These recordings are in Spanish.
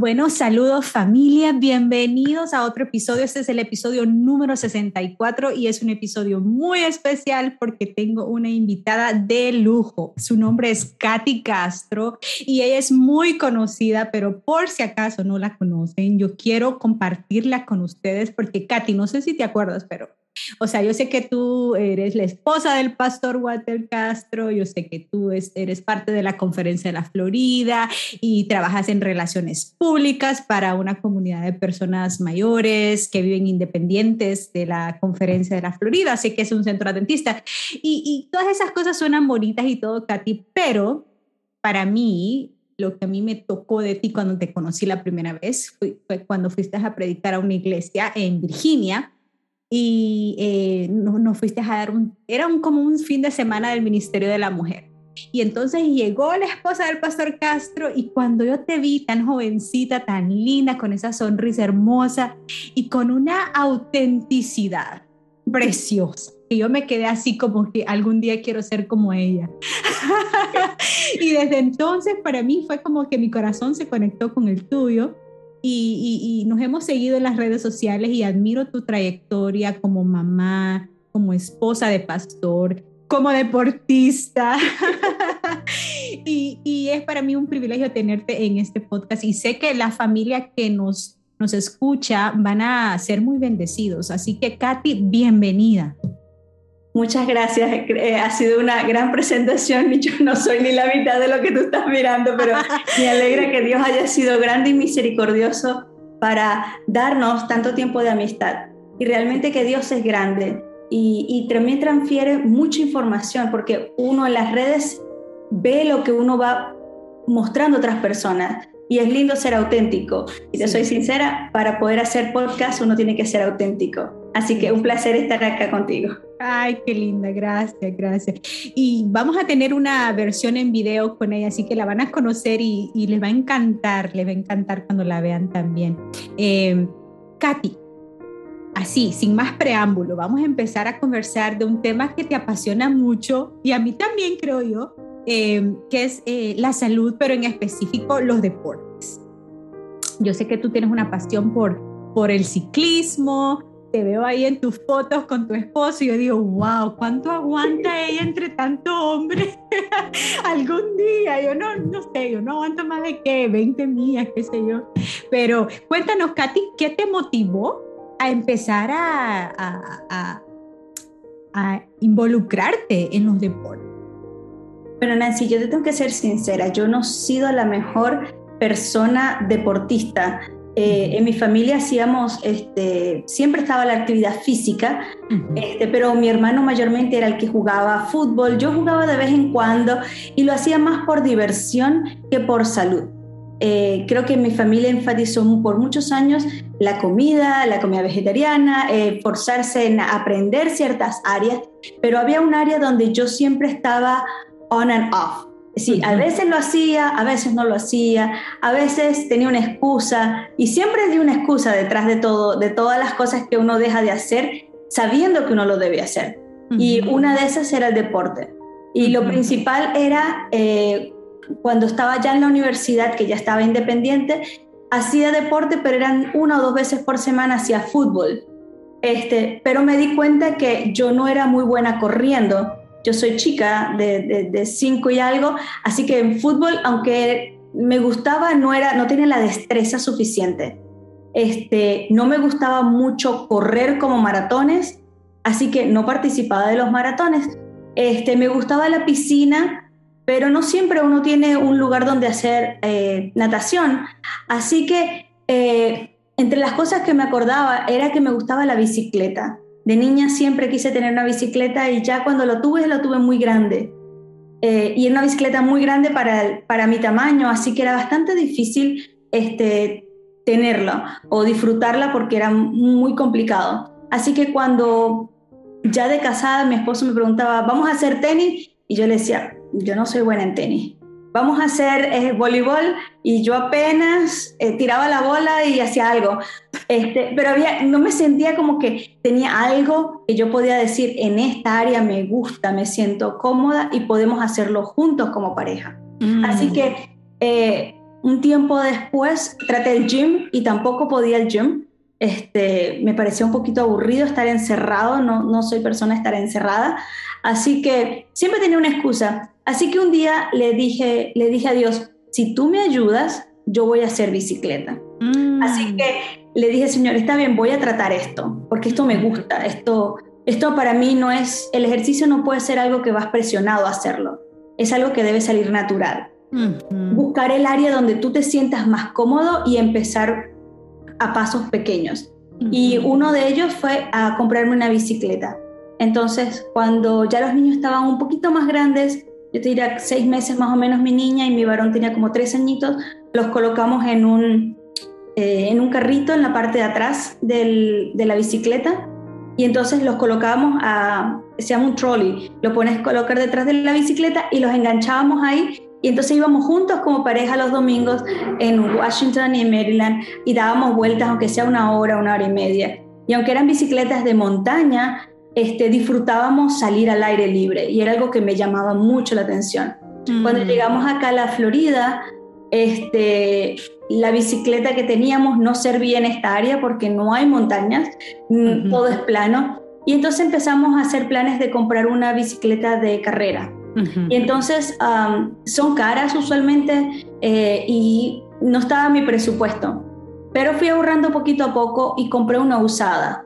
Bueno, saludos familia, bienvenidos a otro episodio. Este es el episodio número 64 y es un episodio muy especial porque tengo una invitada de lujo. Su nombre es Katy Castro y ella es muy conocida, pero por si acaso no la conocen, yo quiero compartirla con ustedes porque Katy, no sé si te acuerdas, pero o sea, yo sé que tú eres la esposa del pastor Walter Castro, yo sé que tú eres parte de la conferencia de la Florida y trabajas en relaciones públicas para una comunidad de personas mayores que viven independientes de la conferencia de la Florida, sé que es un centro adventista. Y, y todas esas cosas suenan bonitas y todo, Katy, pero para mí lo que a mí me tocó de ti cuando te conocí la primera vez fue, fue cuando fuiste a predicar a una iglesia en Virginia y eh, nos, fuiste a dar un, era un, como un fin de semana del Ministerio de la Mujer. Y entonces llegó la esposa del pastor Castro y cuando yo te vi tan jovencita, tan linda, con esa sonrisa hermosa y con una autenticidad preciosa, que yo me quedé así como que algún día quiero ser como ella. y desde entonces para mí fue como que mi corazón se conectó con el tuyo y, nos hemos seguido en las redes sociales y admiro tu trayectoria como mamá, como esposa de pastor, como deportista. y, y, es para mí un privilegio tenerte en este podcast y sé que la familia que nos, nos escucha van a ser muy bendecidos. Así que Katy, bienvenida. Muchas gracias, eh, ha sido una gran presentación y yo no soy ni la mitad de lo que tú estás mirando, pero me alegra que Dios haya sido grande y misericordioso para darnos tanto tiempo de amistad. Y realmente que Dios es grande y, y también transfiere mucha información porque uno en las redes ve lo que uno va mostrando a otras personas y es lindo ser auténtico. Y te soy sincera, para poder hacer podcast uno tiene que ser auténtico. Así que un placer estar acá contigo. Ay, qué linda, gracias, gracias. Y vamos a tener una versión en video con ella, así que la van a conocer y, les va a encantar, les va a encantar cuando la vean también. Eh, Katy, así, sin más preámbulo, vamos a empezar a conversar de un tema que te apasiona mucho y a mí también creo yo, eh, que es eh, la salud, pero en específico los deportes. Yo sé que tú tienes una pasión por, por el ciclismo, te veo ahí en tus fotos con tu esposo y yo digo, wow, ¿cuánto aguanta ella entre tanto hombre? Algún día, yo no, no sé, yo no aguanto más de qué, 20 millas, qué sé yo. Pero cuéntanos, Katy, ¿qué te motivó a empezar a, a, a involucrarte en los deportes? Bueno, Nancy, yo te tengo que ser sincera, yo no he sido la mejor persona deportista eh, en mi familia hacíamos, este, siempre estaba la actividad física, este, pero mi hermano mayormente era el que jugaba fútbol, yo jugaba de vez en cuando y lo hacía más por diversión que por salud. Eh, creo que mi familia enfatizó por muchos años la comida, la comida vegetariana, eh, forzarse en aprender ciertas áreas, pero había un área donde yo siempre estaba on and off. Sí, a veces lo hacía, a veces no lo hacía, a veces tenía una excusa y siempre di una excusa detrás de todo, de todas las cosas que uno deja de hacer sabiendo que uno lo debe hacer. Y una de esas era el deporte. Y lo principal era eh, cuando estaba ya en la universidad, que ya estaba independiente, hacía deporte, pero eran una o dos veces por semana hacía fútbol. Este, pero me di cuenta que yo no era muy buena corriendo yo soy chica de, cinco y algo, así que en fútbol, aunque me gustaba, no, era, no tenía la destreza suficiente. Este, no me gustaba mucho correr como maratones, así que no participaba de los maratones. Este, me gustaba la piscina, pero no siempre uno tiene un lugar donde hacer eh, natación. Así que eh, entre las cosas que me acordaba era que me gustaba la bicicleta. De niña siempre quise tener una bicicleta y ya cuando lo tuve, lo tuve muy grande. Eh, y era una bicicleta muy grande para, para mi tamaño, así que era bastante difícil este, tenerla o disfrutarla porque era muy complicado. Así que cuando ya de casada mi esposo me preguntaba, ¿vamos a hacer tenis? Y yo le decía, yo no soy buena en tenis vamos a hacer eh, voleibol y yo apenas eh, tiraba la bola y hacía algo. Este, pero había, no me sentía como que tenía algo que yo podía decir, en esta área me gusta, me siento cómoda y podemos hacerlo juntos como pareja. Mm. Así que eh, un tiempo después traté el gym y tampoco podía el gym. Este, me parecía un poquito aburrido estar encerrado, no, no soy persona estar encerrada, así que siempre tenía una excusa. Así que un día le dije, le dije a Dios, si tú me ayudas, yo voy a hacer bicicleta. Mm. Así que le dije, Señor, está bien, voy a tratar esto, porque esto me gusta, esto, esto para mí no es, el ejercicio no puede ser algo que vas presionado a hacerlo, es algo que debe salir natural. Buscar el área donde tú te sientas más cómodo y empezar a pasos pequeños. Y uno de ellos fue a comprarme una bicicleta. Entonces, cuando ya los niños estaban un poquito más grandes, yo te diría seis meses más o menos mi niña y mi varón tenía como tres añitos, los colocamos en un, eh, en un carrito en la parte de atrás de la bicicleta y entonces los colocábamos a, se llama un trolley, lo pones a colocar detrás de la bicicleta y los enganchábamos ahí y entonces íbamos juntos como pareja los domingos en Washington y en Maryland y dábamos vueltas aunque sea una hora, una hora y media. Y aunque eran bicicletas de montaña, este, disfrutábamos salir al aire libre y era algo que me llamaba mucho la atención. Cuando mm. llegamos acá a la Florida, este, la bicicleta que teníamos no servía en esta área porque no hay montañas, mm, todo es plano. Y entonces empezamos a hacer planes de comprar una bicicleta de carrera. Y entonces son caras usualmente eh, y no estaba mi presupuesto. Pero fui ahorrando poquito a poco y compré una usada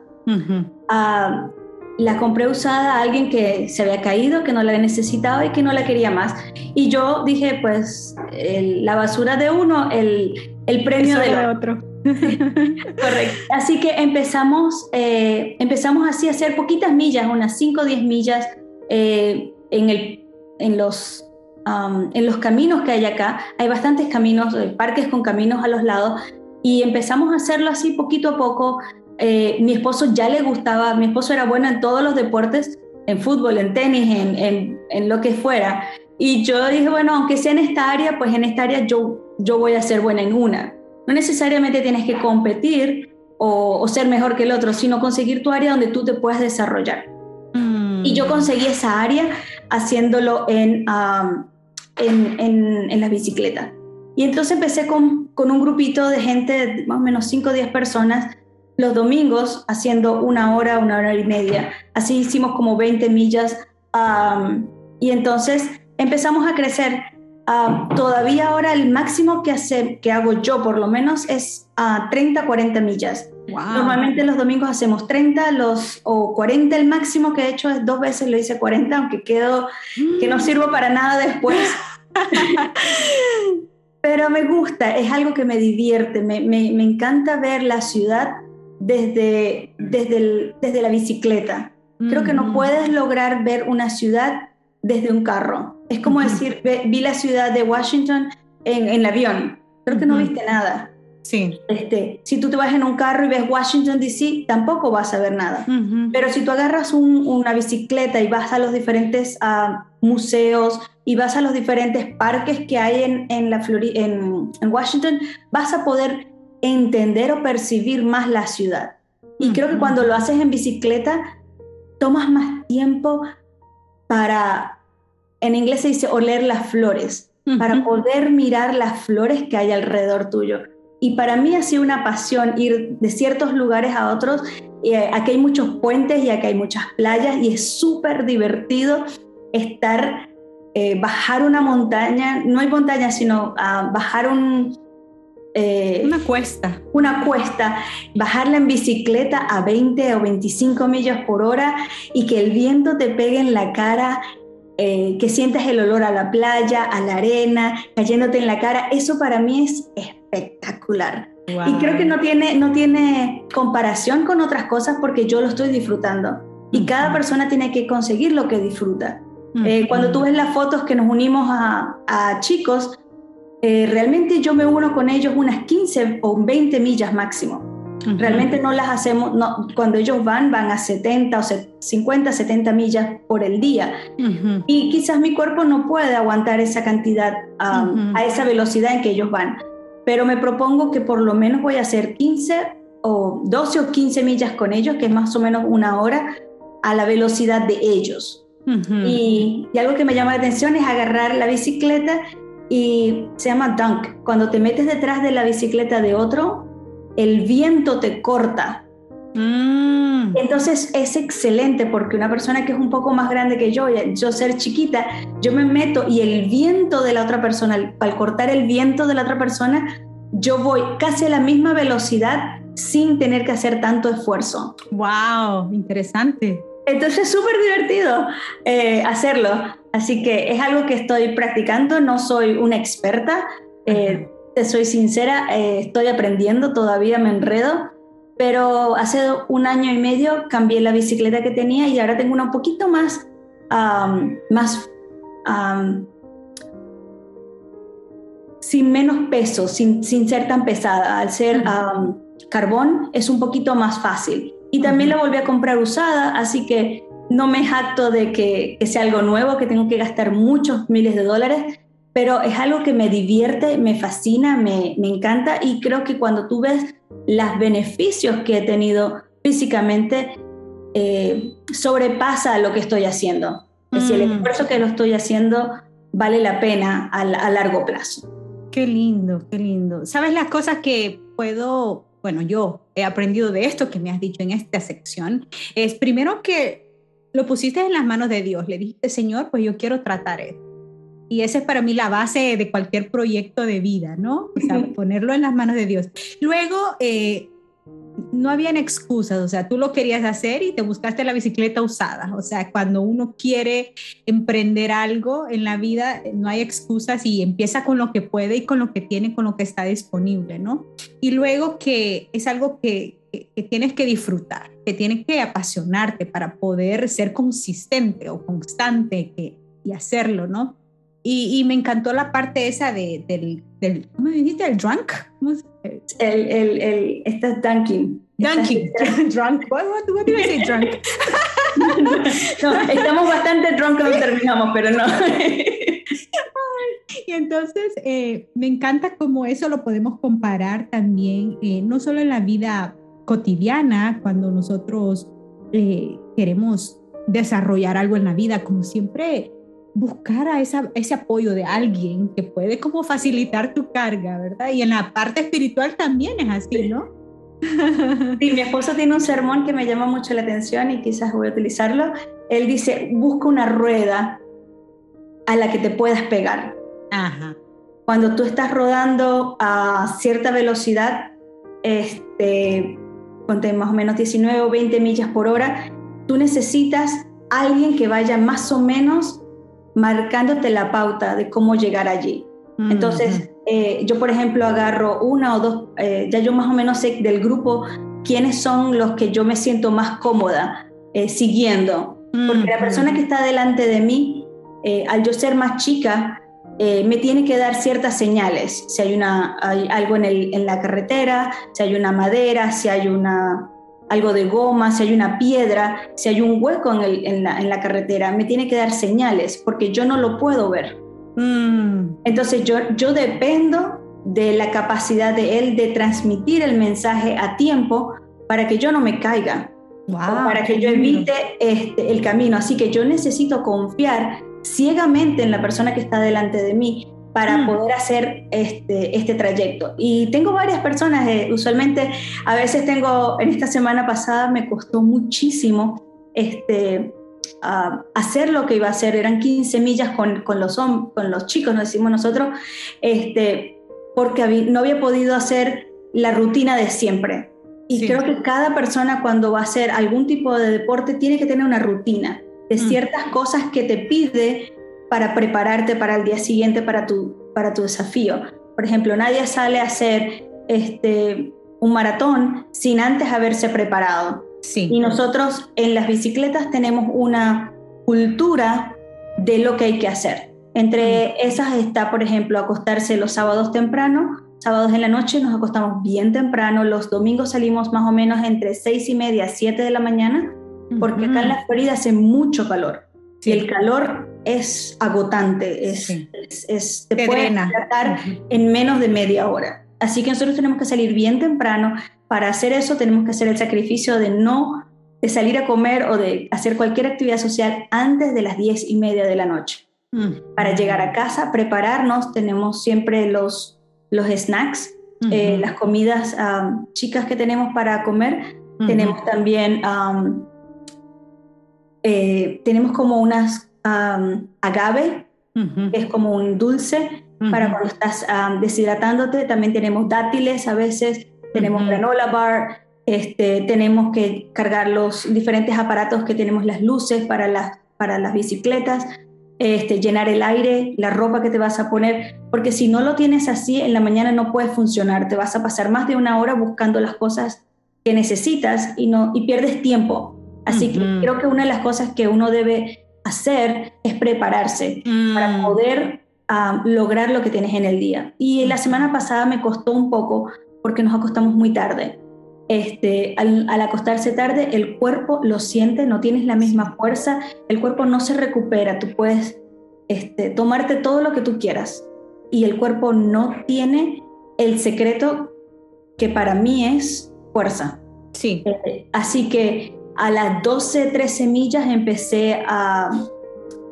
la compré usada a alguien que se había caído, que no la necesitaba y que no la quería más. Y yo dije, pues la basura de uno, el, el premio de otro. Correcto. Así que empezamos, eh, empezamos así a hacer poquitas millas, unas 5 o 10 millas eh, en, el, en, los, en los caminos que hay acá. Hay bastantes caminos, eh, parques con caminos a los lados. Y empezamos a hacerlo así poquito a poco, eh, mi esposo ya le gustaba, mi esposo era bueno en todos los deportes, en fútbol, en tenis, en, en, lo que fuera. Y yo dije, bueno, aunque sea en esta área, pues en esta área yo, yo voy a ser buena en una. No necesariamente tienes que competir o, ser mejor que el otro, sino conseguir tu área donde tú te puedas desarrollar. Y yo conseguí esa área haciéndolo en, en, en, en, la bicicleta. Y entonces empecé con, con un grupito de gente, más o menos 5 o 10 personas, los domingos haciendo una hora, una hora y media. Así hicimos como 20 millas y entonces empezamos a crecer. todavía ahora el máximo que, hace, que hago yo por lo menos es a 30, 40 millas. Normalmente los domingos hacemos 30 los, o 40, el máximo que he hecho es dos veces lo hice 40, aunque quedo que no sirvo para nada después. Pero me gusta, es algo que me divierte, me, me, me encanta ver la ciudad desde, desde, desde la bicicleta. Creo que no puedes lograr ver una ciudad desde un carro. Es como decir, vi la ciudad de Washington en, en el avión. Creo que no viste nada. Sí. Este, si tú te vas en un carro y ves Washington DC, tampoco vas a ver nada. Pero si tú agarras una bicicleta y vas a los diferentes ah, museos y vas a los diferentes parques que hay en, en la en, en Washington, vas a poder entender o percibir más la ciudad. Y creo que cuando lo haces en bicicleta, tomas más tiempo para, en inglés se dice oler las flores, para poder mirar las flores que hay alrededor tuyo. Y para mí ha sido una pasión ir de ciertos lugares a otros. Eh, aquí hay muchos puentes y aquí hay muchas playas y es súper divertido estar, eh, bajar una montaña, no hay montaña, sino ah, bajar un, eh, una cuesta. Una cuesta, bajarla en bicicleta a 20 o 25 millas por hora y que el viento te pegue en la cara, eh, que sientas el olor a la playa, a la arena, cayéndote en la cara, eso para mí es espectacular. Y creo que no tiene, no tiene comparación con otras cosas porque yo lo estoy disfrutando. Y cada persona tiene que conseguir lo que disfruta. Eh, cuando tú ves las fotos que nos unimos a, a chicos, eh, realmente yo me uno con ellos unas 15 o 20 millas máximo. Realmente no las hacemos, no, cuando ellos van, van a 70 o 50, 70 millas por el día. Y quizás mi cuerpo no puede aguantar esa cantidad a esa velocidad en que ellos van. Pero me propongo que por lo menos voy a hacer 15 o 12 o 15 millas con ellos, que es más o menos una hora, a la velocidad de ellos. y, y algo que me llama la atención es agarrar la bicicleta y se llama dunk. Cuando te metes detrás de la bicicleta de otro, el viento te corta. Mm. Entonces es excelente porque una persona que es un poco más grande que yo, yo ser chiquita, yo me meto y el viento de la otra persona, al cortar el viento de la otra persona, yo voy casi a la misma velocidad sin tener que hacer tanto esfuerzo. ¡Wow! Interesante. Entonces es súper divertido eh, hacerlo. Así que es algo que estoy practicando, no soy una experta, eh, te soy sincera, eh, estoy aprendiendo, todavía me enredo, pero hace un año y medio cambié la bicicleta que tenía y ahora tengo una un poquito más, más sin menos peso, sin, sin, ser tan pesada. Al ser carbón es un poquito más fácil. Y también la volví a comprar usada, así que no me jacto de que, sea algo nuevo, que tengo que gastar muchos miles de dólares, pero es algo que me divierte, me fascina, me, me encanta y creo que cuando tú ves los beneficios que he tenido físicamente, eh, sobrepasa lo que estoy haciendo. Es decir, el mm. esfuerzo que lo estoy haciendo vale la pena a, a largo plazo. Qué lindo, qué lindo. ¿Sabes las cosas que puedo bueno, yo he aprendido de esto que me has dicho en esta sección, es primero que lo pusiste en las manos de Dios, le dijiste, Señor, pues yo quiero tratar esto. Y esa es para mí la base de cualquier proyecto de vida, ¿no? O sea, ponerlo en las manos de Dios. Luego, eh, no habían excusas, o sea, tú lo querías hacer y te buscaste la bicicleta usada. O sea, cuando uno quiere emprender algo en la vida, no hay excusas y empieza con lo que puede y con lo que tiene, con lo que está disponible, ¿no? Y luego que es algo que, tienes que disfrutar, que tienes que apasionarte para poder ser consistente o constante y hacerlo, ¿no? Y, me encantó la parte esa de, del, del, ¿cómo me dijiste? ¿El drunk? El, el, el, este es dunking. Dunking, drunk. What, what, what did I say, drunk? no, estamos bastante drunk cuando terminamos, pero no. y entonces eh, me encanta cómo eso lo podemos comparar también, eh, no solo en la vida cotidiana, cuando nosotros eh, queremos desarrollar algo en la vida, como siempre buscar a esa, ese apoyo de alguien que puede como facilitar tu carga, ¿verdad? Y en la parte espiritual también es así, ¿no? Sí, mi esposo tiene un sermón que me llama mucho la atención y quizás voy a utilizarlo. Él dice, busca una rueda a la que te puedas pegar. Ajá. Cuando tú estás rodando a cierta velocidad, este, ponte más o menos 19 o 20 millas por hora, tú necesitas alguien que vaya más o menos marcándote la pauta de cómo llegar allí. Entonces, eh, yo por ejemplo agarro una o dos, eh, ya yo más o menos sé del grupo quiénes son los que yo me siento más cómoda eh, siguiendo, porque la persona que está delante de mí, al yo ser más chica, me tiene que dar ciertas señales, si hay, una, hay algo en, el, en la carretera, si hay una madera, si hay una, algo de goma, si hay una piedra, si hay un hueco en, la, carretera, me tiene que dar señales porque yo no lo puedo ver. Mm. Entonces yo, yo dependo de la capacidad de él de transmitir el mensaje a tiempo para que yo no me caiga, para que yo evite este, el camino. Así que yo necesito confiar ciegamente en la persona que está delante de mí para mm. poder hacer este, este trayecto. Y tengo varias personas, eh, usualmente a veces tengo, en esta semana pasada me costó muchísimo este, hacer lo que iba a hacer, eran 15 millas con, con, los, con los chicos, nos decimos nosotros, este, porque no había podido hacer la rutina de siempre. Y creo que cada persona cuando va a hacer algún tipo de deporte tiene que tener una rutina de mm. ciertas cosas que te pide para prepararte para el día siguiente, para tu, para tu desafío. Por ejemplo, nadie sale a hacer este, un maratón sin antes haberse preparado. Sí. Y nosotros en las bicicletas tenemos una cultura de lo que hay que hacer. Entre mm. esas está, por ejemplo, acostarse los sábados temprano, sábados en la noche nos acostamos bien temprano, los domingos salimos más o menos entre seis y media, siete de la mañana, porque acá en la Florida hace mucho calor. Y el calor es agotante, es, es, te puede tratar en menos de media hora. Así que nosotros tenemos que salir bien temprano. Para hacer eso tenemos que hacer el sacrificio de no de salir a comer o de hacer cualquier actividad social antes de las diez y media de la noche. para llegar a casa, prepararnos. Tenemos siempre los, los snacks, eh, las comidas chicas que tenemos para comer. Tenemos también, eh, tenemos como unas agave, que es como un dulce para cuando estás deshidratándote. También tenemos dátiles a veces, tenemos granola bar, este, tenemos que cargar los diferentes aparatos que tenemos, las luces para las, para las bicicletas, este, llenar el aire, la ropa que te vas a poner, porque si no lo tienes así, en la mañana no puedes funcionar, te vas a pasar más de una hora buscando las cosas que necesitas y, no, y pierdes tiempo. Así que creo que una de las cosas que uno debe hacer es prepararse para mm. poder ah, lograr lo que tienes en el día. Y la semana pasada me costó un poco porque nos acostamos muy tarde. Este, al, acostarse tarde, el cuerpo lo siente, no tienes la misma fuerza, el cuerpo no se recupera, tú puedes este, tomarte todo lo que tú quieras y el cuerpo no tiene el secreto que para mí es fuerza. Sí. Este, así que a las 12, 13 millas empecé a,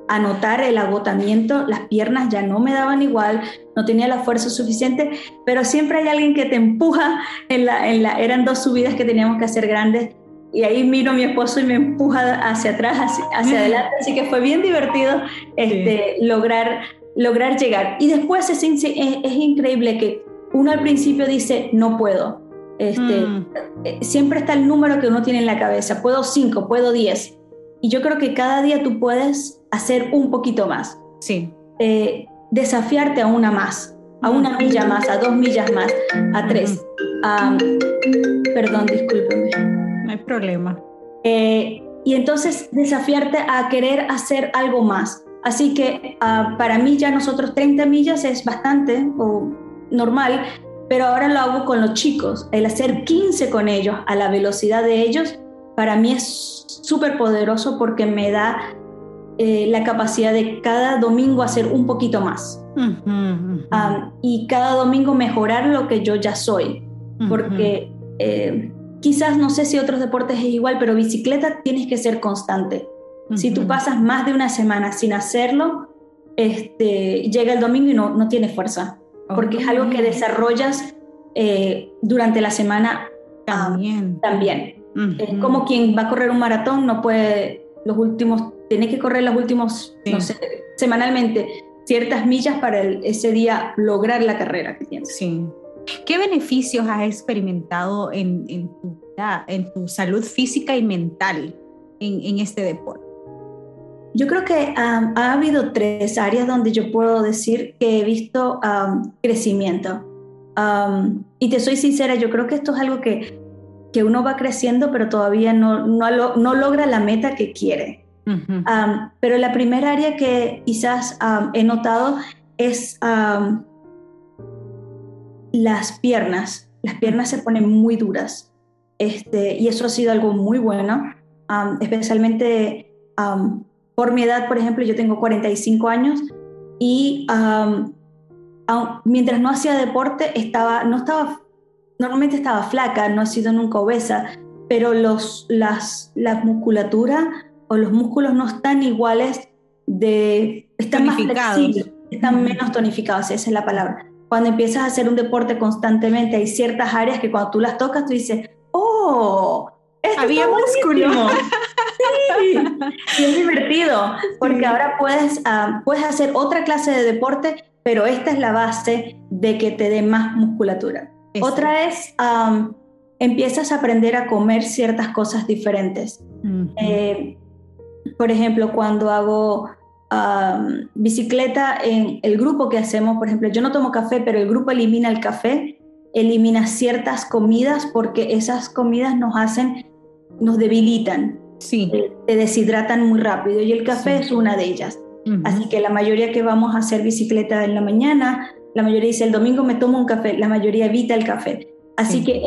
a notar el agotamiento, las piernas ya no me daban igual, no tenía la fuerza suficiente, pero siempre hay alguien que te empuja, en la, en la, eran dos subidas que teníamos que hacer grandes, y ahí miro a mi esposo y me empuja hacia atrás, hacia, adelante, así que fue bien divertido este, lograr, lograr llegar. Y después es, es, increíble que uno al principio dice, no puedo. Este, mm. eh, Siempre está el número que uno tiene en la cabeza, puedo cinco, puedo diez. Y yo creo que cada día tú puedes hacer un poquito más. Sí. Eh, desafiarte a una más, a una milla más, a dos millas más, a tres. perdón, discúlpeme. No hay problema. Eh, y entonces desafiarte a querer hacer algo más. Así que ah, para mí ya nosotros 30 millas es bastante o normal, pero ahora lo hago con los chicos. El hacer 15 con ellos a la velocidad de ellos, para mí es súper poderoso porque me da eh, la capacidad de cada domingo hacer un poquito más. y cada domingo mejorar lo que yo ya soy. Porque eh, quizás no sé si otros deportes es igual, pero bicicleta tienes que ser constante. Si tú pasas más de una semana sin hacerlo, este, llega el domingo y no, no tienes fuerza. Porque es algo que desarrollas eh, durante la semana también. también. Es como quien va a correr un maratón, no puede los últimos tiene que correr los últimos, no sé, semanalmente ciertas millas para ese día lograr la carrera que tienes. Sí. ¿Qué beneficios has experimentado en, en, tu, en tu salud física y mental en, en este deporte? Yo creo que ha habido tres áreas donde yo puedo decir que he visto crecimiento. y te soy sincera, yo creo que esto es algo que, que uno va creciendo, pero todavía no, no, no logra la meta que quiere pero la primera área que quizás he notado es las piernas. Las piernas se ponen muy duras este, y eso ha sido algo muy bueno, especialmente por mi edad, por ejemplo, yo tengo 45 años y mientras no hacía deporte estaba, no estaba, normalmente estaba flaca, no he sido nunca obesa, pero los, las, la musculatura los músculos no están iguales de... Están más flexibles, están menos tonificados, esa es la palabra. Cuando empiezas a hacer un deporte constantemente, hay ciertas áreas que cuando tú las tocas, tú dices, ¡oh! Había músculo. sí, y es divertido, porque ahora puedes, ah, puedes hacer otra clase de deporte, pero esta es la base de que te dé más musculatura. Otra es, empiezas a aprender a comer ciertas cosas diferentes. Por ejemplo, cuando hago bicicleta en el grupo que hacemos, por ejemplo, yo no tomo café, pero el grupo elimina el café, elimina ciertas comidas porque esas comidas nos hacen, nos debilitan, sí. Eh, te deshidratan muy rápido y el café es una de ellas. Así que la mayoría que vamos a hacer bicicleta en la mañana, la mayoría dice el domingo me tomo un café, la mayoría evita el café. Así que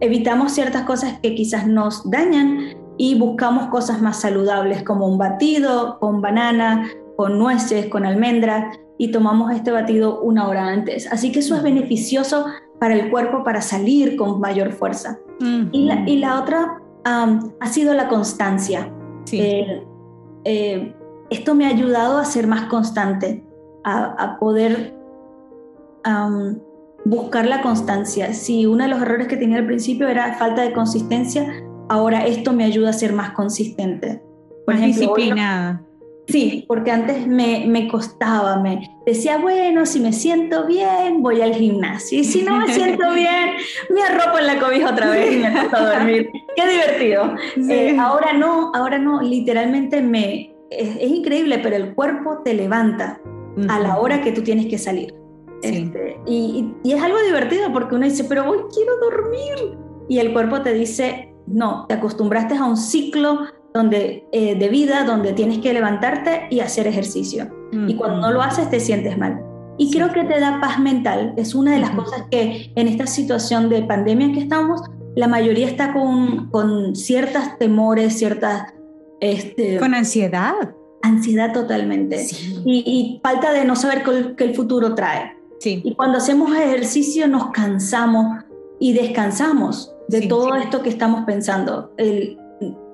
evitamos ciertas cosas que quizás nos dañan y buscamos cosas más saludables como un batido con banana, con nueces, con almendras y tomamos este batido una hora antes. Así que eso es beneficioso para el cuerpo para salir con mayor fuerza. y, la, y, la, otra ha sido la constancia. Eh, eh, esto me ha ayudado a ser más constante, a, poder buscar la constancia. Si uno de los errores que tenía al principio era falta de consistencia, ahora esto me ayuda a ser más consistente. Por más disciplinada. Sí, porque antes me, me, costaba, me decía, bueno, si me siento bien, voy al gimnasio. Y si no me siento bien, me arropo en la cobija otra vez y me acuesto a dormir. Qué divertido. Eh, ahora no, ahora no, literalmente me... Es, increíble, pero el cuerpo te levanta a la hora que tú tienes que salir. Este, y, y, es algo divertido porque uno dice, pero hoy quiero dormir. Y el cuerpo te dice, no, te acostumbraste a un ciclo donde, eh, de vida donde tienes que levantarte y hacer ejercicio. Y cuando no lo haces te sientes mal. Y creo que te da paz mental. Es una de las cosas que en esta situación de pandemia que estamos, la mayoría está con, con ciertas temores, ciertas... Este, con ansiedad. Ansiedad totalmente. Y, falta de no saber qué, el futuro trae. Sí. Y cuando hacemos ejercicio nos cansamos y descansamos de todo esto que estamos pensando. El,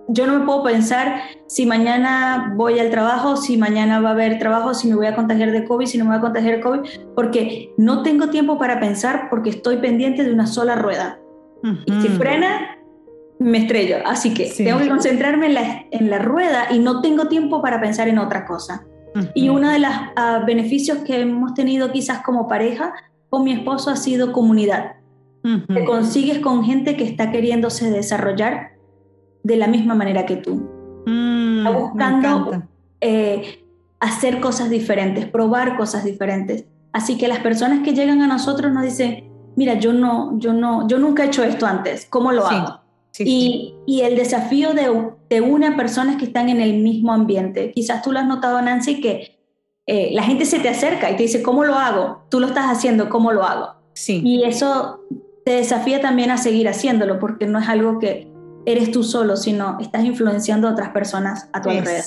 yo no me puedo pensar si mañana voy al trabajo, si mañana va a haber trabajo, si me voy a contagiar de COVID, si no me voy a contagiar de COVID, porque no tengo tiempo para pensar porque estoy pendiente de una sola rueda. Y si frena, me estrello. Así que tengo que concentrarme en la, en la, rueda y no tengo tiempo para pensar en otra cosa. Y uno de los ah, beneficios que hemos tenido quizás como pareja con mi esposo ha sido comunidad. Te consigues con gente que está queriéndose desarrollar de la misma manera que tú. Mm, está buscando eh, hacer cosas diferentes, probar cosas diferentes. Así que las personas que llegan a nosotros nos dicen, mira, yo no, yo no, yo nunca he hecho esto antes, ¿cómo lo hago? y, y, el desafío de, de una persona es que están en el mismo ambiente. Quizás tú lo has notado, Nancy, que eh, la gente se te acerca y te dice, ¿cómo lo hago? Tú lo estás haciendo, ¿cómo lo hago? Sí. Y eso te desafía también a seguir haciéndolo, porque no es algo que eres tú solo, sino estás influenciando a otras personas a tu alrededor.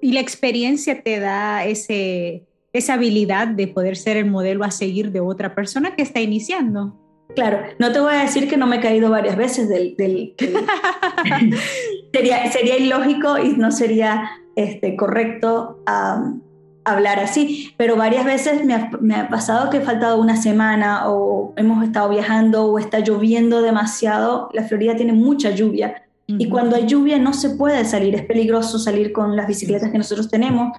Y la experiencia te da ese, esa habilidad de poder ser el modelo a seguir de otra persona que está iniciando. Claro, no te voy a decir que no me he caído varias veces del... sería, sería ilógico y no sería este, correcto hablar así, pero varias veces me ha, pasado que he faltado una semana o hemos estado viajando o está lloviendo demasiado. La Florida tiene mucha lluvia y cuando hay lluvia no se puede salir, es peligroso salir con las bicicletas que nosotros tenemos.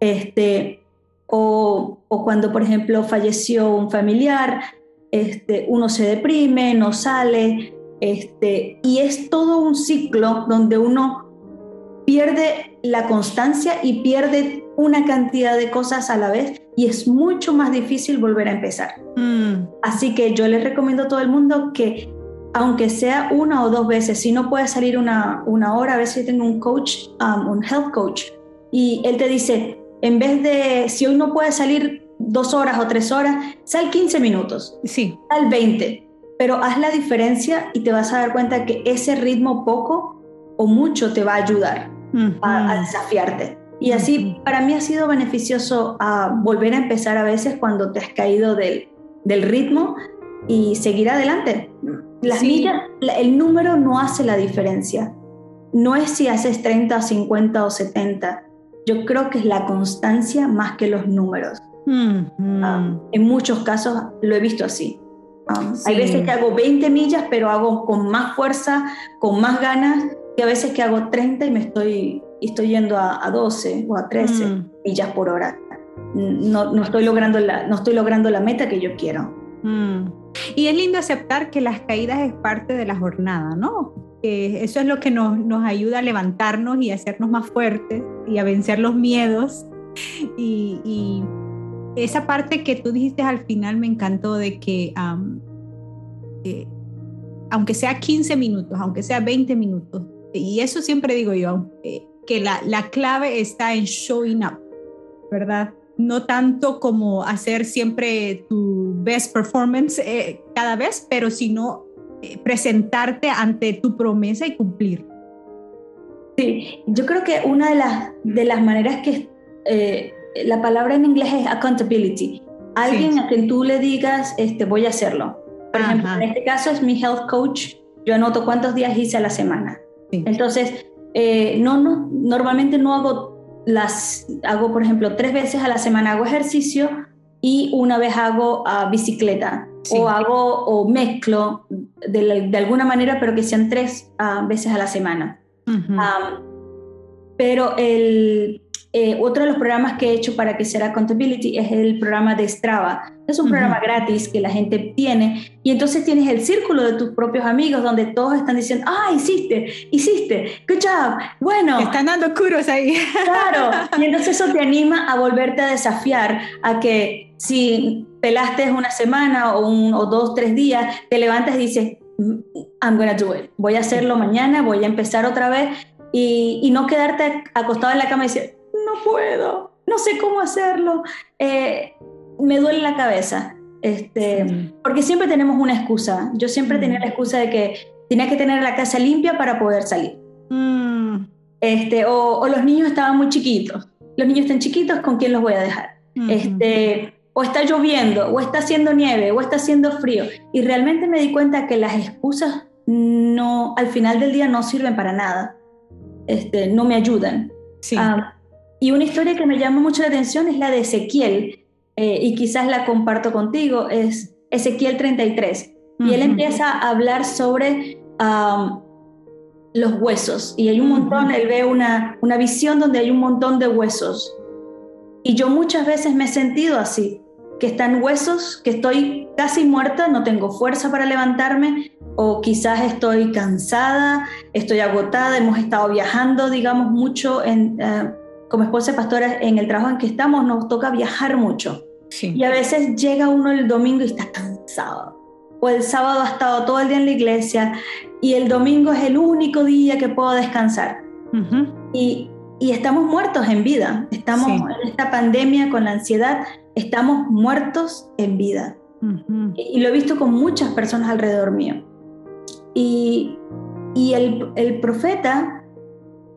Este, o, o cuando, por ejemplo, falleció un familiar, este, uno se deprime, no sale, este, y es todo un ciclo donde uno pierde la constancia y pierde una cantidad de cosas a la vez y es mucho más difícil volver a empezar. Mm. Así que yo les recomiendo a todo el mundo que aunque sea una o dos veces, si no puede salir una, una hora, a veces tengo un coach, um, un health coach, y él te dice, en vez de, si hoy no puedes salir dos horas o tres horas, sal 15 minutos, sí. sal 20, pero haz la diferencia y te vas a dar cuenta que ese ritmo poco o mucho te va a ayudar a, desafiarte. Y así para mí ha sido beneficioso a volver a empezar a veces cuando te has caído del, del ritmo y seguir adelante. Las millas, el número no hace la diferencia. No es si haces 30, 50 o 70. Yo creo que es la constancia más que los números. Ah, en muchos casos lo he visto así. Ah, hay veces que hago 20 millas, pero hago con más fuerza, con más ganas, que a veces que hago 30 y me estoy estoy yendo a, 12 o a 13 mm. millas por hora. No, no, estoy logrando la, no estoy logrando la meta que yo quiero. Mm. Y es lindo aceptar que las caídas es parte de la jornada, ¿no? Que eso es lo que nos, nos ayuda a levantarnos y a hacernos más fuertes y a vencer los miedos. Y, y esa parte que tú dijiste al final me encantó de que eh, aunque sea 15 minutos, aunque sea 20 minutos, y eso siempre digo yo, eh, que la, la clave está en showing up, ¿verdad? No tanto como hacer siempre tu best performance eh, cada vez, pero sino eh, presentarte ante tu promesa y cumplir. Sí, yo creo que una de las, de las maneras que eh, la palabra en inglés es accountability. Alguien a quien tú le digas, este, voy a hacerlo. Por ejemplo, en este caso es mi health coach. Yo anoto cuántos días hice a la semana. Entonces, eh, no, no, normalmente no hago las hago, por ejemplo, tres veces a la semana hago ejercicio y una vez hago uh, bicicleta. O hago o mezclo de, de, alguna manera, pero que sean tres uh, veces a la semana. um, pero el, eh, otro de los programas que he hecho para que sea accountability es el programa de Strava. Es un programa gratis que la gente tiene y entonces tienes el círculo de tus propios amigos donde todos están diciendo, ah, hiciste, hiciste, good job, bueno. Están dando curos ahí. Claro, y entonces eso te anima a volverte a desafiar, a que si pelaste una semana o, un, o dos, tres días, te levantas y dices, mm, I'm gonna do it, voy a hacerlo mañana, voy a empezar otra vez y, y no quedarte acostado en la cama y decir, no puedo, no sé cómo hacerlo, eh, me duele la cabeza. Este, Porque siempre tenemos una excusa. Yo siempre tenía la excusa de que tenía que tener la casa limpia para poder salir. Mm. Este, o, los niños estaban muy chiquitos. Los niños están chiquitos, ¿con quién los voy a dejar? este, o está lloviendo, o está haciendo nieve, o está haciendo frío. Y realmente me di cuenta que las excusas no, al final del día no sirven para nada. Este, no me ayudan. Sí. Ah, y una historia que me llama mucho la atención es la de Ezequiel, eh, y quizás la comparto contigo, es Ezequiel 33. Y él empieza a hablar sobre los huesos. Y hay un montón, él ve una, una visión donde hay un montón de huesos. Y yo muchas veces me he sentido así, que están huesos, que estoy casi muerta, no tengo fuerza para levantarme, o quizás estoy cansada, estoy agotada, hemos estado viajando, digamos, mucho en... Eh, como esposa de pastora, en el trabajo en que estamos, nos toca viajar mucho. Y a veces llega uno el domingo y está cansado. O el sábado ha estado todo el día en la iglesia y el domingo es el único día que puedo descansar. y, y, estamos muertos en vida. Estamos en esta pandemia con la ansiedad, estamos muertos en vida. y, y, lo he visto con muchas personas alrededor mío. Y, y el, el profeta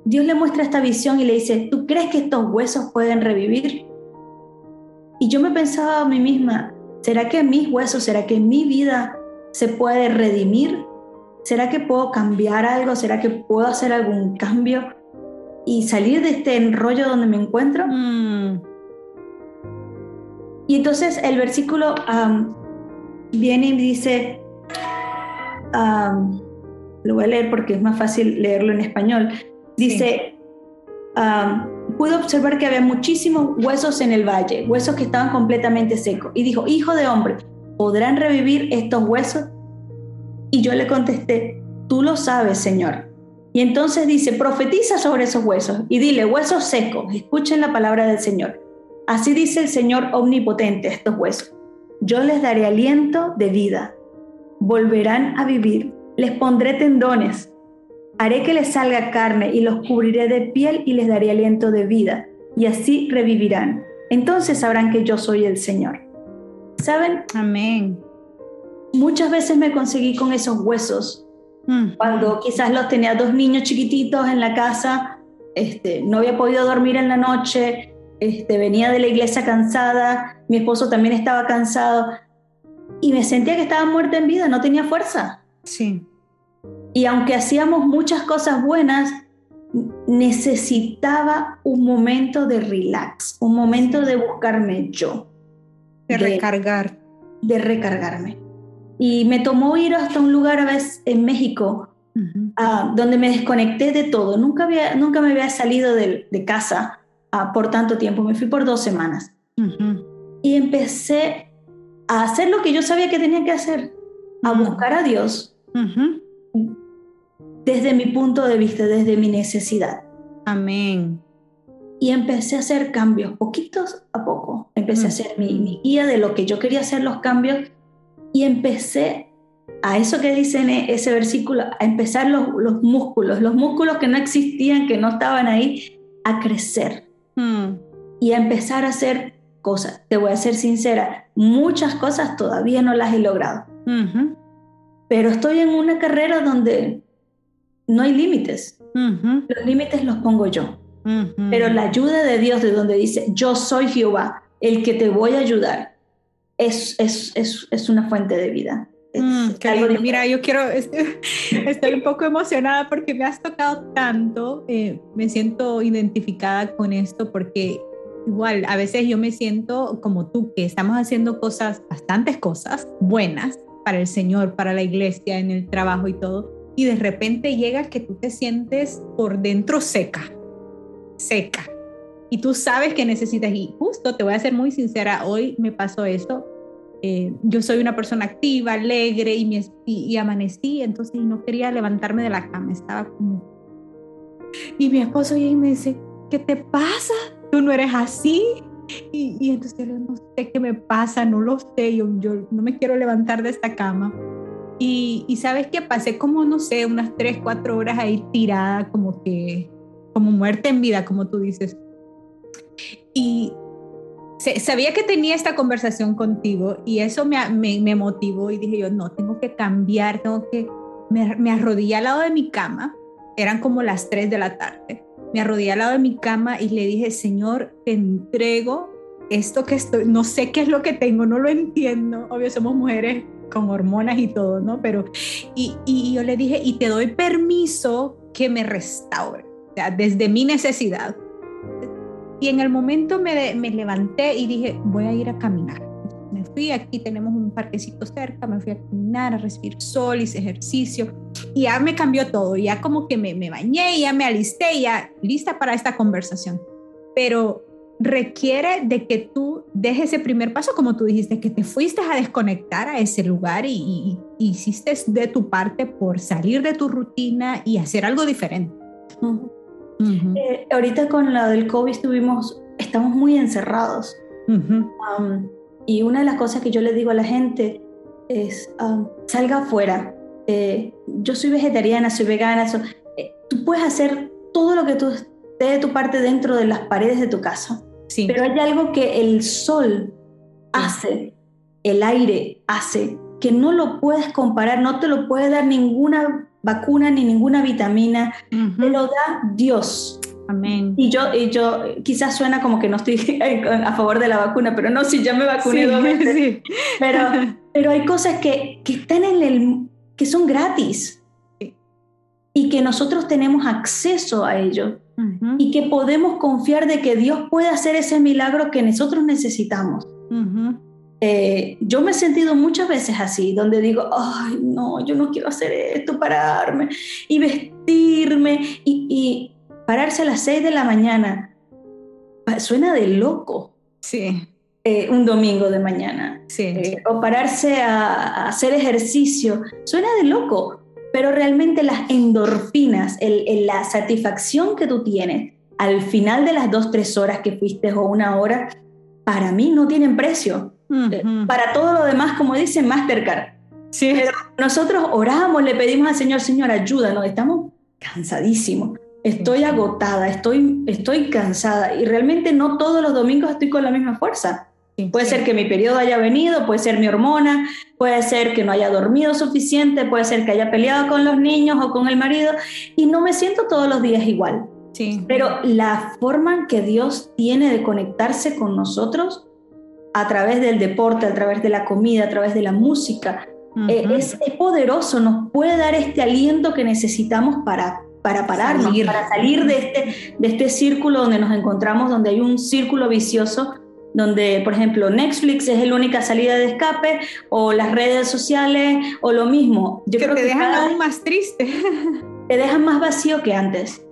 Dios le muestra esta visión y le dice, ¿tú crees que estos huesos pueden revivir? Y yo me pensaba a mí misma, ¿será que mis huesos, será que mi vida se puede redimir? ¿Será que puedo cambiar algo? ¿Será que puedo hacer algún cambio y salir de este enrollo donde me encuentro? Mm. Y entonces el versículo viene y dice, lo voy a leer porque es más fácil leerlo en español. Dice, pude observar que había muchísimos huesos en el valle, huesos que estaban completamente secos. Y dijo, hijo de hombre, ¿podrán revivir estos huesos? Y yo le contesté, tú lo sabes, Señor. Y entonces dice, profetiza sobre esos huesos y dile, huesos secos, escuchen la palabra del Señor. Así dice el Señor omnipotente estos huesos. Yo les daré aliento de vida, volverán a vivir, les pondré tendones, Haré que les salga carne y los cubriré de piel y les daré aliento de vida, y así revivirán. Entonces sabrán que yo soy el Señor. ¿Saben? Amén. Muchas veces me conseguí con esos huesos. Mm. Cuando quizás los tenía dos niños chiquititos en la casa, este, no había podido dormir en la noche, este, venía de la iglesia cansada, mi esposo también estaba cansado y me sentía que estaba muerta en vida, no tenía fuerza. Sí. Y aunque hacíamos muchas cosas buenas, necesitaba un momento de relax, un momento de buscarme yo. De, recargar. De recargarme. Y me tomó ir hasta un lugar a veces en México, ah, donde me desconecté de todo. Nunca, había, nunca me había salido de, casa ah, por tanto tiempo. Me fui por dos semanas. Y empecé a hacer lo que yo sabía que tenía que hacer, a buscar a Dios desde mi punto de vista, desde mi necesidad. Amén. Y empecé a hacer cambios, poquitos a poco. Empecé a mm. hacer mi, guía de lo que yo quería hacer los cambios y empecé a eso que dice en ese versículo, a empezar los, los músculos, los músculos que no existían, que no estaban ahí, a crecer mm. y a empezar a hacer cosas. Te voy a ser sincera, muchas cosas todavía no las he logrado. Pero estoy en una carrera donde no hay límites. Los límites los pongo yo. Pero la ayuda de Dios, de donde dice, yo soy Jehová, el que te voy a ayudar, es, es, es, es una fuente de vida. Mm, Mira, yo quiero, estoy, un poco emocionada porque me has tocado tanto, eh, me siento identificada con esto porque igual a veces yo me siento como tú, que estamos haciendo cosas, bastantes cosas buenas para el Señor, para la iglesia, en el trabajo y todo, y de repente llega que tú te sientes por dentro seca, seca. Y tú sabes que necesitas, y justo te voy a ser muy sincera, hoy me pasó esto, eh, yo soy una persona activa, alegre y, me, y, amanecí, entonces no quería levantarme de la cama, estaba como... Y mi esposo y me dice, ¿qué te pasa? Tú no eres así. Y, y entonces yo no sé qué me pasa, no lo sé, yo, yo no me quiero levantar de esta cama. Y, sabes que pasé como, no sé, unas 3, 4 horas ahí tirada, como que, como muerte en vida, como tú dices. Y sabía que tenía esta conversación contigo y eso me, me, motivó y dije yo, no, tengo que cambiar, tengo que, me, me arrodillé al lado de mi cama, eran como las 3 de la tarde, me arrodillé al lado de mi cama y le dije, Señor, te entrego esto que estoy, no sé qué es lo que tengo, no lo entiendo, obvio somos mujeres con hormonas y todo, ¿no? Pero, y, y yo le dije, y te doy permiso que me restaure, o desde mi necesidad y en el momento me, me levanté y dije, voy a ir a caminar. Me fui, aquí tenemos un parquecito cerca, me fui a caminar, a recibir sol, hice ejercicio y ya me cambió todo, ya como que me, me bañé, ya me alisté, ya lista para esta conversación. Pero requiere de que tú dejes ese primer paso, como tú dijiste, que te fuiste a desconectar a ese lugar y, hiciste de tu parte por salir de tu rutina y hacer algo diferente. Eh, ahorita con la del COVID estuvimos, estamos muy encerrados. y una de las cosas que yo le digo a la gente es, salga afuera. Eh, yo soy vegetariana, soy vegana, eh, tú puedes hacer todo lo que tú esté de tu parte dentro de las paredes de tu casa. Sí. Pero hay algo que el sol hace, el aire hace, que no lo puedes comparar, no te lo puede dar ninguna vacuna ni ninguna vitamina, te lo da Dios. Amén. Y yo, y yo quizás suena como que no estoy a favor de la vacuna, pero no, si ya me vacuné dos veces. Pero, pero hay cosas que, que están en el, que son gratis y que nosotros tenemos acceso a ello y que podemos confiar de que Dios puede hacer ese milagro que nosotros necesitamos. Eh, yo me he sentido muchas veces así, donde digo, ay, no, yo no quiero hacer esto, pararme y vestirme y, pararse a las 6 de la mañana. Suena de loco. Sí. Eh, un domingo de mañana. Sí. Eh, o pararse a, hacer ejercicio. Suena de loco, pero realmente las endorfinas, la satisfacción que tú tienes al final de las dos, tres horas que fuiste o una hora, para mí no tienen precio. Eh, para todo lo demás, como dice Mastercard. Sí. Pero nosotros oramos, le pedimos al Señor, Señor, ayúdanos, estamos cansadísimos, estoy agotada, estoy, estoy cansada y realmente no todos los domingos estoy con la misma fuerza. Puede ser que mi periodo haya venido, puede ser mi hormona, puede ser que no haya dormido suficiente, puede ser que haya peleado con los niños o con el marido y no me siento todos los días igual. Sí. Pero la forma que Dios tiene de conectarse con nosotros a través del deporte, a través de la comida, a través de la música. Eh, es, poderoso, nos puede dar este aliento que necesitamos para, para pararnos, para salir de este, de este círculo donde nos encontramos, donde hay un círculo vicioso, donde, por ejemplo, Netflix es la única salida de escape, o las redes sociales, o lo mismo. Yo que creo te que dejan aún más triste. Te dejan más vacío que antes.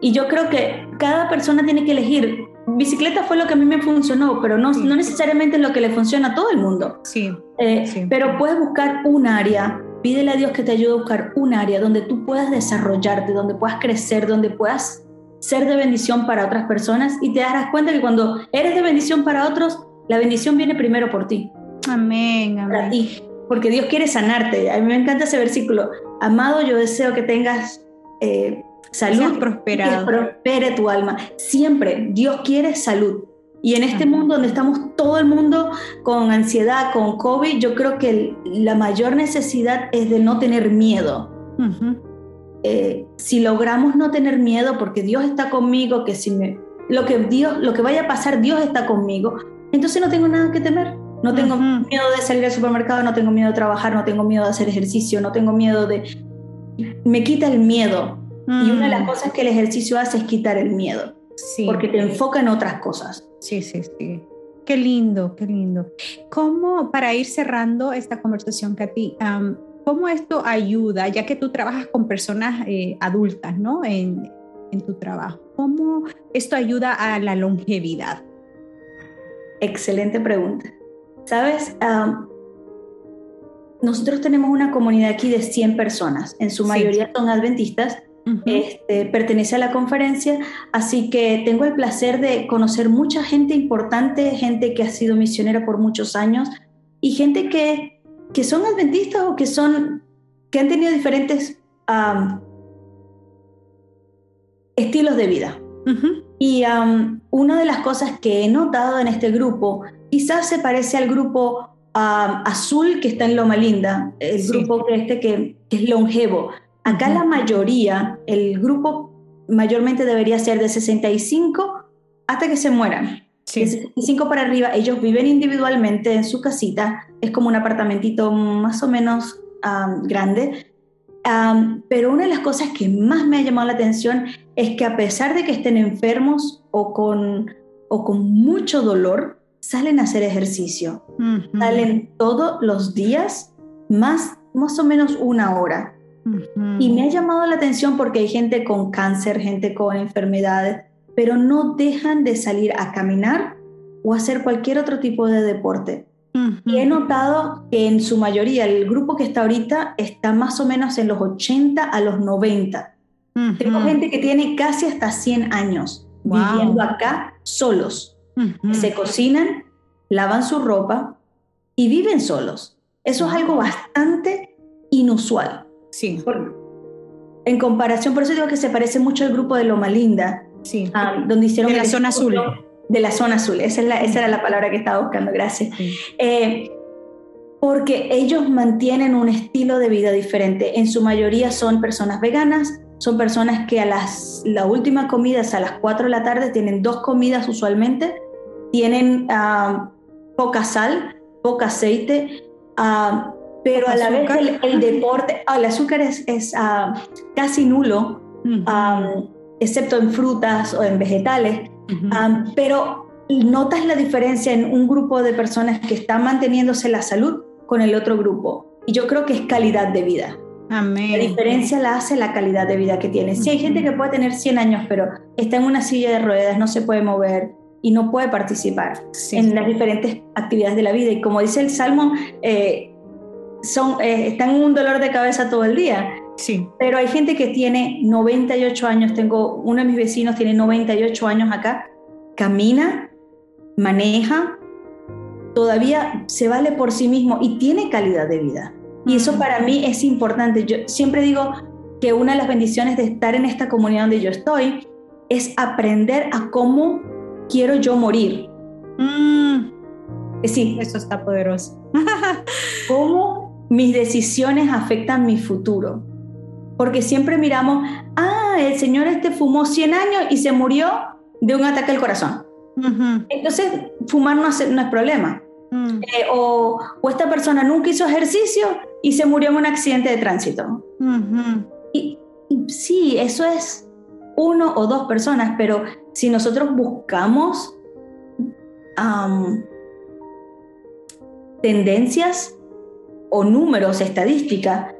Y yo creo que cada persona tiene que elegir bicicleta fue lo que a mí me funcionó, pero no, no necesariamente es lo que le funciona a todo el mundo. Eh, sí, Pero puedes buscar un área, pídele a Dios que te ayude a buscar un área donde tú puedas desarrollarte, donde puedas crecer, donde puedas ser de bendición para otras personas y te darás cuenta que cuando eres de bendición para otros, la bendición viene primero por ti. Amén, amén. porque Dios quiere sanarte. A mí me encanta ese versículo. Amado, yo deseo que tengas... Eh, salud, prosperado. que prospere tu alma. Siempre Dios quiere salud. Y en este mundo donde estamos todo el mundo con ansiedad, con COVID, yo creo que la mayor necesidad es de no tener miedo. Eh, si logramos no tener miedo porque Dios está conmigo, que si me, lo que Dios, lo que vaya a pasar, Dios está conmigo, entonces no tengo nada que temer. No tengo miedo de salir al supermercado, no tengo miedo de trabajar, no tengo miedo de hacer ejercicio, no tengo miedo de... Me quita el miedo. Y una de las mm. cosas que el ejercicio hace es quitar el miedo. Sí. Porque te enfoca en otras cosas. Sí, sí, sí. Qué lindo, qué lindo. ¿Cómo, para ir cerrando esta conversación, Katy, cómo esto ayuda, ya que tú trabajas con personas eh, adultas, ¿no? En, en tu trabajo. ¿Cómo esto ayuda a la longevidad? Excelente pregunta. Sabes, nosotros tenemos una comunidad aquí de 100 personas, en su mayoría son adventistas, este, pertenece a la conferencia, así que tengo el placer de conocer mucha gente importante, gente que ha sido misionera por muchos años y gente que, que son adventistas o que, son, que han tenido diferentes estilos de vida. Y una de las cosas que he notado en este grupo, quizás se parece al grupo azul que está en Loma Linda, el grupo que, este que, es longevo. Acá la mayoría, el grupo mayormente debería ser de 65 hasta que se mueran. De 65 para arriba, ellos viven individualmente en su casita, es como un apartamentito más o menos grande, pero una de las cosas que más me ha llamado la atención es que a pesar de que estén enfermos o con, o con mucho dolor, salen a hacer ejercicio. Salen todos los días, más, más o menos una hora. Y me ha llamado la atención porque hay gente con cáncer, gente con enfermedades, pero no dejan de salir a caminar o hacer cualquier otro tipo de deporte. Y he notado que en su mayoría el grupo que está ahorita está más o menos en los 80 a los 90. Tengo gente que tiene casi hasta 100 años viviendo acá solos. Se cocinan, lavan su ropa y viven solos. Eso es algo bastante inusual. Sí. en comparación, por eso digo que se parece mucho al grupo de Loma Linda, sí. Ah, donde hicieron... De la zona azul de la zona azul, esa, es la, esa era la palabra que estaba buscando, gracias. Eh, porque ellos mantienen un estilo de vida diferente. En su mayoría son personas veganas, son personas que a las la última comida a las 4 de la tarde, tienen dos comidas usualmente, tienen ah, poca sal, poca aceite, ah, pero a la vez el, deporte, ah, el azúcar es, es casi nulo, excepto en frutas o en vegetales pero notas la diferencia en un grupo de personas que están manteniéndose la salud con el otro grupo. Y yo creo que es calidad de vida. Amén. La diferencia la hace la calidad de vida que tiene. Si hay gente que puede tener 100 años, pero está en una silla de ruedas, no se puede mover y no puede participar en las diferentes actividades de la vida. Y como dice el Salmo, eh, son, eh, están en un dolor de cabeza todo el día. Sí. Pero hay gente que tiene 98 años, tengo uno de mis vecinos tiene 98 años acá, camina, maneja, todavía se vale por sí mismo y tiene calidad de vida. Y eso para mí es importante. Yo siempre digo que una de las bendiciones de estar en esta comunidad donde yo estoy es aprender a cómo quiero yo morir. Mm. Sí, eso está poderoso. cómo mis decisiones afectan mi futuro porque siempre miramos, ah, el señor este fumó 100 años y se murió de un ataque al corazón. Entonces, fumar no, es problema. Mm. Eh, o, esta persona nunca hizo ejercicio y se murió en un accidente de tránsito. y, sí, eso es uno o dos personas, pero si nosotros buscamos tendencias o números, estadísticas,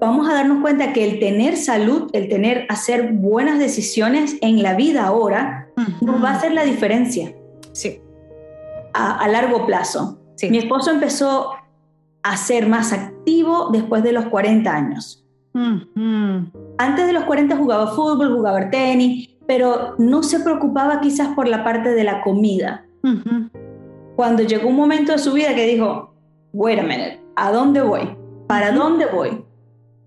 vamos a darnos cuenta que el tener salud, el tener, hacer buenas decisiones en la vida ahora, nos va a hacer la diferencia. Sí. A, largo plazo. Mi esposo empezó a ser más activo después de los 40 años. Antes de los 40 jugaba fútbol, jugaba tenis, pero no se preocupaba quizás por la parte de la comida. Cuando llegó un momento de su vida que dijo, wait a minute, ¿a dónde voy? ¿Para dónde voy?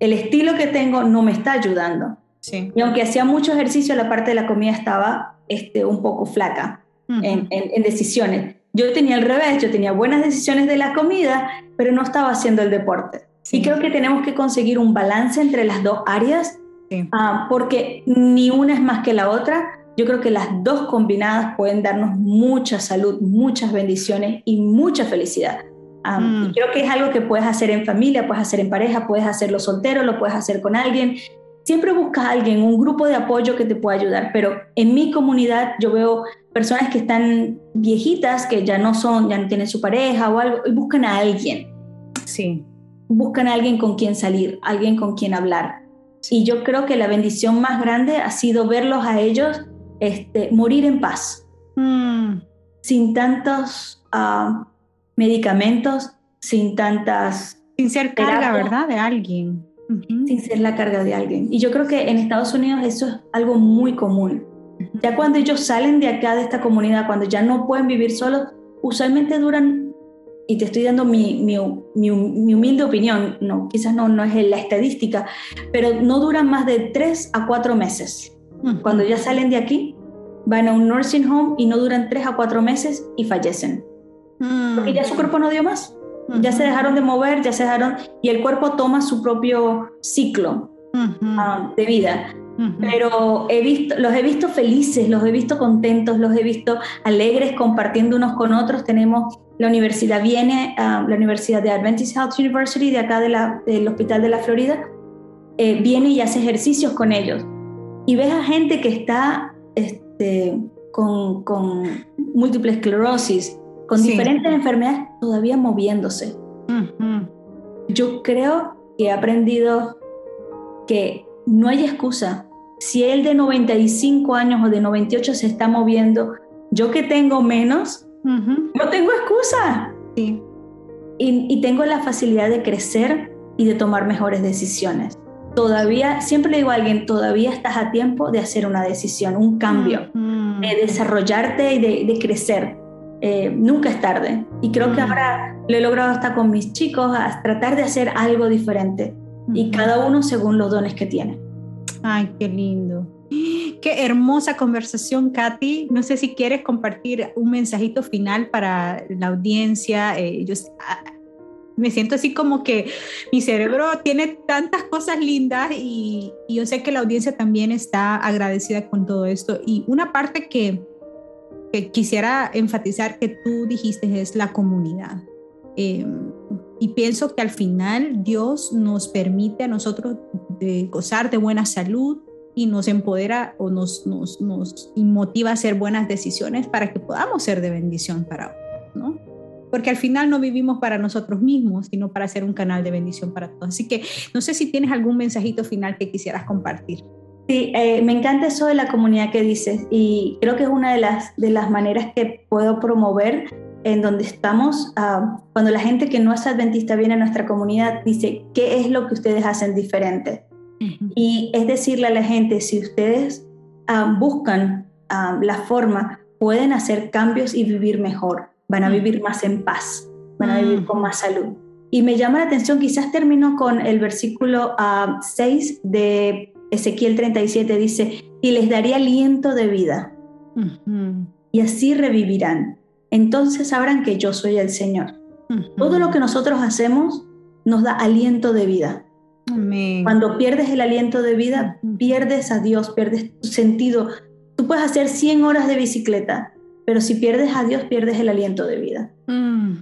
El estilo que tengo no me está ayudando. Sí. Y aunque hacía mucho ejercicio, la parte de la comida estaba este, un poco flaca en, decisiones. Yo tenía el revés, yo tenía buenas decisiones de la comida, pero no estaba haciendo el deporte. Y creo que tenemos que conseguir un balance entre las dos áreas, ah, porque ni una es más que la otra. yo creo que las dos combinadas pueden darnos mucha salud, muchas bendiciones y mucha felicidad. Um, y creo que es algo que puedes hacer en familia, puedes hacer en pareja, puedes hacerlo soltero, lo puedes hacer con alguien. Siempre busca a alguien, un grupo de apoyo que te pueda ayudar, pero en mi comunidad yo veo personas que están viejitas, que ya no son, ya no tienen su pareja o algo, y buscan a alguien. Sí. Buscan a alguien con quien salir, alguien con quien hablar. Y yo creo que la bendición más grande ha sido verlos a ellos este, morir en paz, mm. sin tantos uh, medicamentos, sin tantas... Sin ser carga, ¿verdad? De alguien. Sin ser la carga de alguien. Y yo creo que en Estados Unidos eso es algo muy común. Ya cuando ellos salen de acá, de esta comunidad, cuando ya no pueden vivir solos, usualmente duran, y te estoy dando mi, mi, mi, humilde opinión, no, quizás no, no es la estadística, pero no duran más de tres a cuatro meses. Cuando ya salen de aquí, van a un nursing home y no duran tres a cuatro meses y fallecen. Mm. Porque ya su cuerpo no dio más. Ya se dejaron de mover, ya se dejaron, y el cuerpo toma su propio ciclo ah, de vida. Pero he visto, los he visto felices, los he visto contentos, los he visto alegres compartiendo unos con otros. Tenemos la universidad, viene ah, la Universidad de Adventist Health University de acá de la, del Hospital de la Florida, eh, viene y hace ejercicios con ellos. Y ves a gente que está este, con, con múltiple esclerosis, con diferentes enfermedades todavía moviéndose. Yo creo que he aprendido que no hay excusa. Si él de 95 años o de 98 se está moviendo, yo que tengo menos, no tengo excusa. Y, y tengo la facilidad de crecer y de tomar mejores decisiones todavía, siempre le digo a alguien, todavía estás a tiempo de hacer una decisión, un cambio, de desarrollarte y de crecer. Eh, nunca es tarde. Y creo que ahora lo he logrado hasta con mis chicos, a tratar de hacer algo diferente. Y cada uno según los dones que tiene. Ay, qué lindo. Qué hermosa conversación, Katy. No sé si quieres compartir un mensajito final para la audiencia. Eh, yo ah, me siento así como que mi cerebro tiene tantas cosas lindas y, y, yo sé que la audiencia también está agradecida con todo esto. Y una parte que, que quisiera enfatizar que tú dijiste es la comunidad. Em, y pienso que al final Dios nos permite a nosotros de gozar de buena salud y nos empodera o nos, nos, nos motiva a hacer buenas decisiones para que podamos ser de bendición para otros, ¿no? Porque al final no vivimos para nosotros mismos, sino para ser un canal de bendición para todos. Así que no sé si tienes algún mensajito final que quisieras compartir. Sí, eh, me encanta eso de la comunidad que dices y creo que es una de las, de las maneras que puedo promover en donde estamos. Ah, cuando la gente que no es adventista viene a nuestra comunidad, dice, ¿qué es lo que ustedes hacen diferente? Y es decirle a la gente, si ustedes ah, buscan ah, la forma, pueden hacer cambios y vivir mejor, van a vivir más en paz, van a vivir con más salud. Y me llama la atención, quizás termino con el versículo 6 de Ezequiel 37 dice, y les daré aliento de vida, y así revivirán. Entonces sabrán que yo soy el Señor. Todo lo que nosotros hacemos nos da aliento de vida. Cuando pierdes el aliento de vida, pierdes a Dios, pierdes tu sentido. Tú puedes hacer 100 horas de bicicleta, pero si pierdes a Dios, pierdes el aliento de vida. Mm.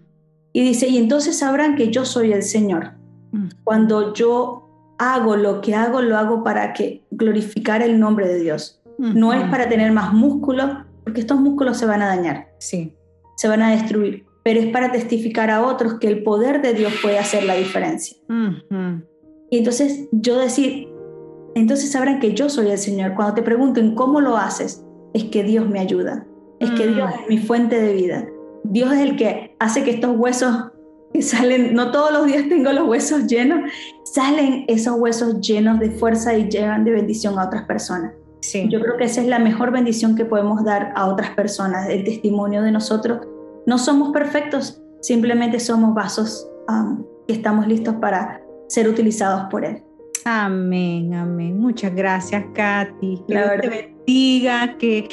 Y dice, y entonces sabrán que yo soy el Señor. Mm. Cuando yo hago lo que hago, lo hago para que glorificar el nombre de Dios. No es para tener más músculo, porque estos músculos se van a dañar. Sí. Se van a destruir. Pero es para testificar a otros que el poder de Dios puede hacer la diferencia. Y entonces yo decir, entonces sabrán que yo soy el Señor. Cuando te pregunten cómo lo haces, es que Dios me ayuda. Es que Dios mm. es mi fuente de vida. Dios es el que hace que estos huesos que salen, no todos los días tengo los huesos llenos, salen esos huesos llenos de fuerza y llevan de bendición a otras personas. Sí. Yo creo que esa es la mejor bendición que podemos dar a otras personas, el testimonio de nosotros. No somos perfectos, simplemente somos vasos um, que estamos listos para ser utilizados por Él. Amén, amén. Muchas gracias, Katy. Que Dios te bendiga, que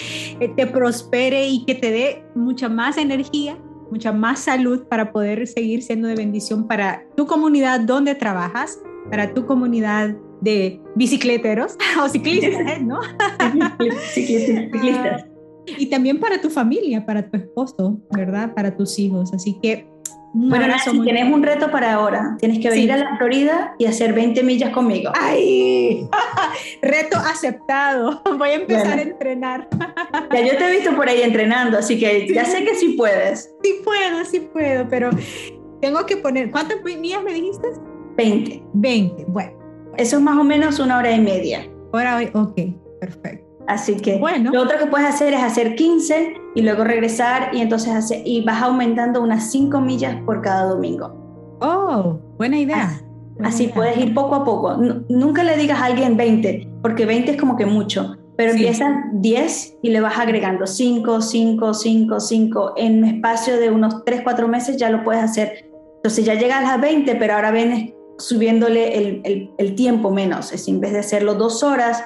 te prospere y que te dé mucha más energía mucha más salud para poder seguir siendo de bendición para tu comunidad donde trabajas, para tu comunidad de bicicleteros o ciclistas, ¿no? ciclistas. Y también para tu familia, para tu esposo, ¿verdad? Para tus hijos. Así que bueno, si tienes un reto para ahora. Tienes que venir a la Florida y hacer 20 millas conmigo. ¡Ay! reto aceptado. Voy a empezar a entrenar. ya yo te he visto por ahí entrenando, así que ya sé que sí puedes. Sí puedo, sí puedo, pero tengo que poner. ¿Cuántas millas me dijiste? 20. 20, bueno. Eso es más o menos una hora y media. Hora, ok, perfecto. Así que bueno. lo otro que puedes hacer es hacer 15 y luego regresar y entonces hace, y vas aumentando unas 5 millas por cada domingo. Oh, buena idea. Así, puedes ir poco a poco. nunca le digas a alguien 20, porque 20 es como que mucho, pero empiezas 10 y le vas agregando 5, 5, 5, 5. En un espacio de unos 3, 4 meses ya lo puedes hacer. Entonces ya llegas a las 20, pero ahora vienes subiéndole el, el, el tiempo menos. Es en vez de hacerlo dos horas,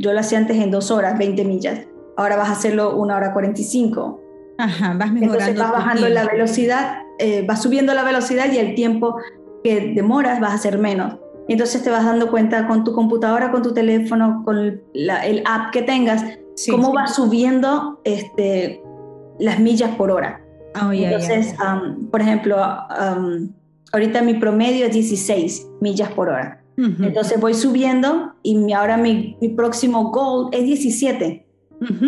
yo lo hacía antes en dos horas, 20 millas. Ahora vas a hacerlo una hora 45. Ajá, vas mejorando. Entonces vas bajando la velocidad, eh, vas subiendo la velocidad y el tiempo que demoras vas a hacer menos. entonces te vas dando cuenta con tu computadora, con tu teléfono, con el app que tengas, cómo vas subiendo este, las millas por hora. Oh, entonces, por ejemplo, ahorita mi promedio es 16 millas por hora. Entonces voy subiendo y ahora mi, próximo goal es 17.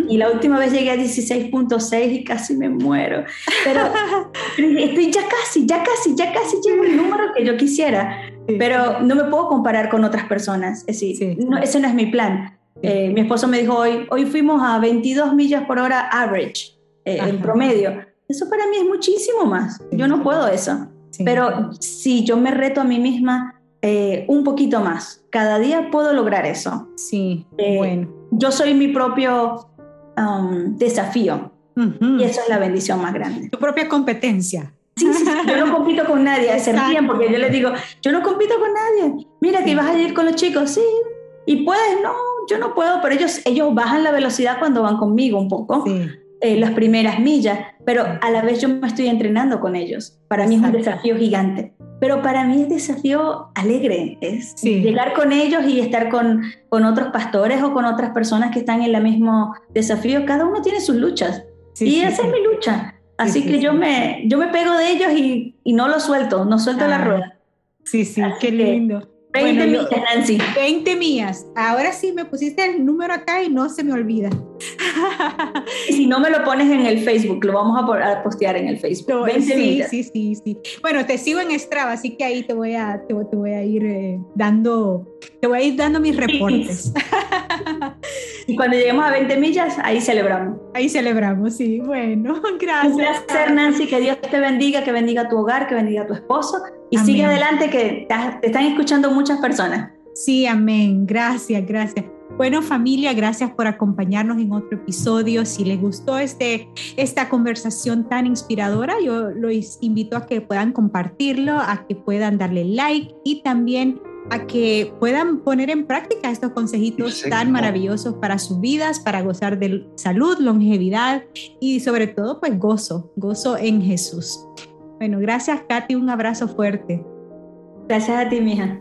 Y la última vez llegué a 16.6 y casi me muero. Pero estoy ya casi, ya casi, ya casi llego el número que yo quisiera. Pero no me puedo comparar con otras personas. Es decir, no, ese no es mi plan. Eh, mi esposo me dijo hoy, hoy fuimos a 22 millas por hora average, eh, en promedio. Eso para mí es muchísimo más. Yo no puedo eso. Pero si yo me reto a mí misma eh, un poquito más. Cada día puedo lograr eso. Sí, eh, bueno. Yo soy mi propio um, desafío y eso es la bendición más grande. Tu propia competencia. Sí, sí, yo no compito con nadie, es bien porque yo les digo, yo no compito con nadie. Mira que ibas a ir con los chicos, sí, y puedes, no, yo no puedo, pero ellos, ellos bajan la velocidad cuando van conmigo un poco, eh, las primeras millas, pero a la vez yo me estoy entrenando con ellos. Para mí es un desafío gigante pero para mí es desafío alegre, es llegar con ellos y estar con, con otros pastores o con otras personas que están en el mismo desafío. Cada uno tiene sus luchas y esa es mi lucha. Así que yo, Me, yo me pego de ellos y, y no lo suelto, no suelto la ah. rueda. Sí, sí, qué lindo. 20 millas, Nancy. 20 millas. Ahora sí me pusiste el número acá y no se me olvida. Si no me lo pones en el Facebook, lo vamos a, postear en el Facebook. 20 sí, millas. sí, sí, sí. Bueno, te sigo en Strava, así que ahí te voy a, te, voy a ir eh, dando, te voy a ir dando mis reportes. y cuando lleguemos a 20 millas, ahí celebramos. Ahí celebramos, sí. Bueno, gracias. Un placer, Nancy. Que Dios te bendiga, que bendiga tu hogar, que bendiga tu esposo y sigue adelante que te están escuchando muchas personas. Sí, amén. Gracias, gracias. Bueno, familia, gracias por acompañarnos en otro episodio. Si les gustó este, esta conversación tan inspiradora, yo los invito a que puedan compartirlo, a que puedan darle like y también a que puedan poner en práctica estos consejitos tan maravillosos para sus vidas, para gozar de salud, longevidad y sobre todo pues gozo, gozo en Jesús. Bueno, gracias Katy, un abrazo fuerte. Gracias a ti, mija.